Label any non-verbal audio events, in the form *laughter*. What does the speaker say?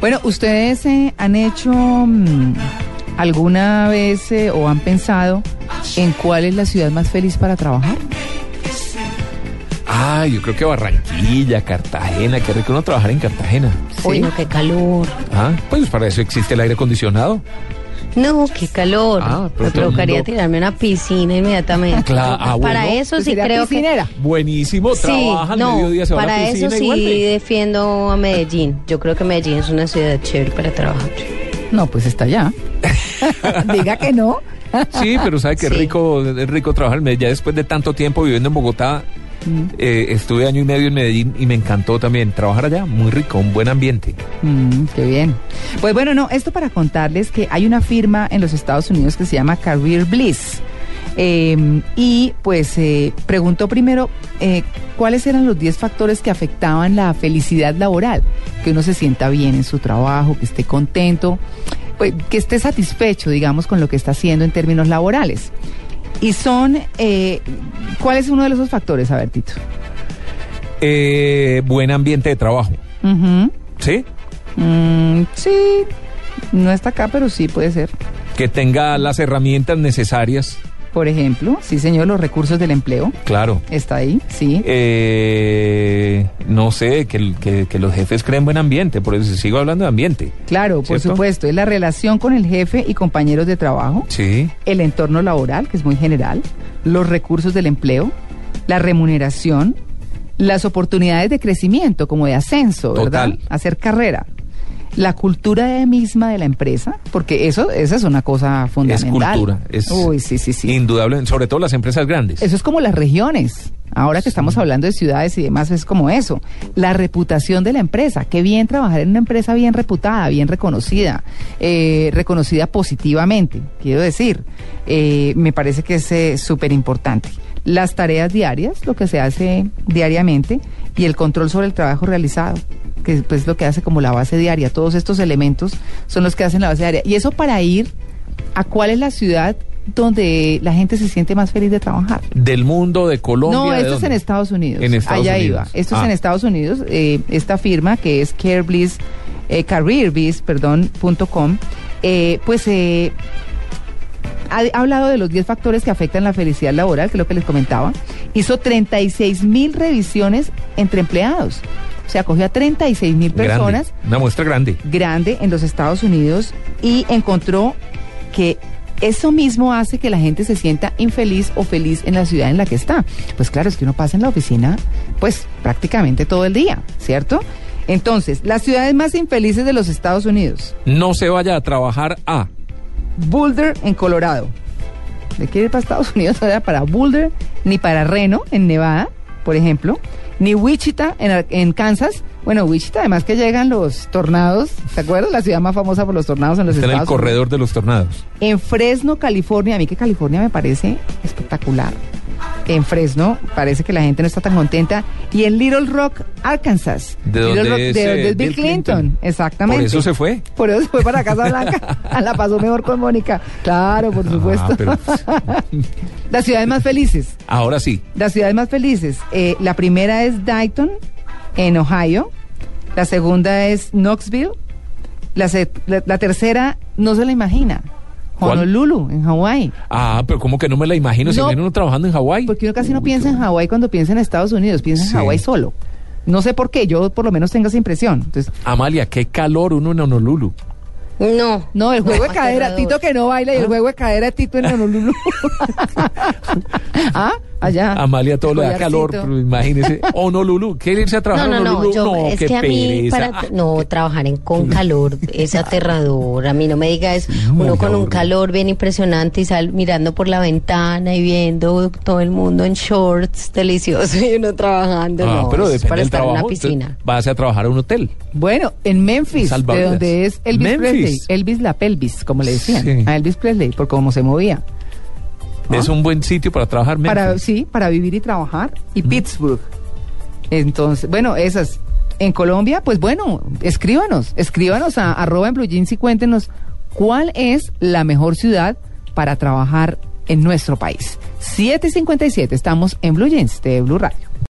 Bueno, ¿ustedes eh, han hecho mm, alguna vez eh, o han pensado en cuál es la ciudad más feliz para trabajar? Ah, yo creo que Barranquilla, Cartagena, qué rico no trabajar en Cartagena. Uy, no, qué calor. Ah, pues para eso existe el aire acondicionado. No, qué calor. Ah, Me provocaría mundo- tirarme a una piscina inmediatamente. Claro, ah, Para eso sí ¿Sería creo que... piscinera? Buenísimo, Sí, trabaja al no, mediodía, se va a la para eso sí defiendo a Medellín. Yo creo que Medellín es una ciudad chévere para trabajar. No, pues está allá. *laughs* Diga que no. Sí, pero sabe que Sí. rico, es rico trabajar en Medellín. Ya después de tanto tiempo viviendo en Bogotá, eh, estuve año y medio en Medellín y me encantó también trabajar allá. Muy rico, un buen ambiente. Mm, qué bien. Pues bueno, no, esto para contarles que hay una firma en los Estados Unidos que se llama Career Bliss. Eh, y pues eh, preguntó primero eh, cuáles eran los 10 factores que afectaban la felicidad laboral, que uno se sienta bien en su trabajo, que esté contento, pues, que esté satisfecho, digamos, con lo que está haciendo en términos laborales. Y son, eh, ¿cuál es uno de esos factores? A ver, Tito. Eh, buen ambiente de trabajo. ¿Sí? Mm, sí, no está acá, pero sí puede ser. Que tenga las herramientas necesarias. Por ejemplo, sí señor, los recursos del empleo. Claro. Está ahí, sí. Eh, no sé, que, el- que- que los jefes creen buen ambiente, por eso sigo hablando de ambiente. Claro, por supuesto. Es la relación con el jefe y compañeros de trabajo, Sí. el entorno laboral, que es muy general, los recursos del empleo, la remuneración, las oportunidades de crecimiento, como de ascenso, ¿verdad? Hacer carrera. La cultura misma de la empresa, porque eso, esa es una cosa Es fundamental. cultura. Es Uy, sí, sí, sí. Indudable, sobre todo las empresas grandes. Eso es como las regiones. Ahora que estamos hablando de ciudades y demás, es como eso. La reputación de la empresa. Qué bien trabajar en una empresa bien reputada, bien reconocida, eh, reconocida positivamente, quiero decir. Eh, me parece que es eh, súper importante. Las tareas diarias, lo que se hace diariamente, y el control sobre el trabajo realizado, que pues, es lo que hace como la base diaria. Todos estos elementos son los que hacen la base diaria. Y eso para ir a cuál es la ciudad donde la gente se siente más feliz de trabajar. Del mundo, de Colombia. No, ¿de esto es en Estados Unidos. En Estados Allá Unidos. iba. Esto es Ah. en Estados Unidos. Eh, esta firma que es CareBliss, eh, CareerBiz, perdón, punto com, eh, pues eh, ha, ha hablado de los 10 factores que afectan la felicidad laboral, que es lo que les comentaba. Hizo 36 mil revisiones entre empleados. O sea, cogió a 36 mil Grande, personas Una muestra grande. grande en los Estados Unidos y encontró que eso mismo hace que la gente se sienta infeliz o feliz en la ciudad en la que está. Pues claro, es que uno pasa en la oficina pues prácticamente todo el día, ¿cierto? Entonces, las ciudades más infelices de los Estados Unidos. No se vaya a trabajar a. Boulder en Colorado. ¿De quiere ir para Estados Unidos? *laughs* No era para Boulder, ni para Reno en Nevada, por ejemplo, ni Wichita en, Kansas. Bueno, Wichita, además que llegan los tornados, ¿te acuerdas? La ciudad más famosa por los tornados en los Está en el Estados Unidos. corredor de los tornados. En Fresno, California, a mí que California me parece espectacular. En Fresno parece que la gente no está tan contenta. Y en Little Rock, Arkansas. ¿De Little dónde Rock, es, de eh, donde es Bill Bill Clinton. Clinton? Exactamente. Por eso se fue. Por eso se fue para Casa Blanca. *laughs* *laughs* la pasó mejor con Mónica. Claro, por supuesto. Ah, pero- *laughs* Las ciudades más felices. Ahora sí. Las ciudades más felices. Eh, la primera es Dayton, en Ohio. La segunda es Knoxville. La, la- la tercera no se la imagina. ¿Cuál? Honolulu, en Hawái. Ah, pero como que no me la imagino. Si No. viene uno trabajando en Hawái. Porque uno casi no piensa en Hawái cuando piensa en Estados Unidos, piensa en. Hawái solo. No sé por qué, yo por lo menos tengo esa impresión. Entonces, Amalia, qué calor uno en Honolulu. No. no, el juego de cadera. Tito que no baila y el juego de cadera de Tito en Honolulu. *laughs* *laughs* ah, allá. Amalia todo le da calor, pero imagínese. Honolulu, ¿quiere irse a No, trabajar no, a no, Honolulu? yo, es qué que a mí, pereza. para, no, trabajar en, con calor es aterrador, a mí no me digas, Muy uno con un calor bien impresionante y sal mirando por la ventana y viendo todo el mundo en shorts, delicioso, y uno trabajando, Ah, no, pero es depende para estar trabajo. en una piscina. Váyase a trabajar a un hotel. Bueno, en Memphis, de donde es Elvis Memphis. Presley. Elvis la pelvis, como le decían. Sí. A Elvis Presley, por cómo se movía. ¿Ah? Es un buen sitio para trabajar. Para, Memphis. sí, para vivir y trabajar. Y Pittsburgh. Entonces, bueno, esas. En Colombia, pues bueno, escríbanos, escríbanos a arroba en Blue Jeans y cuéntenos cuál es la mejor ciudad para trabajar en nuestro país. 757, estamos en Blue Jeans de Blue Radio.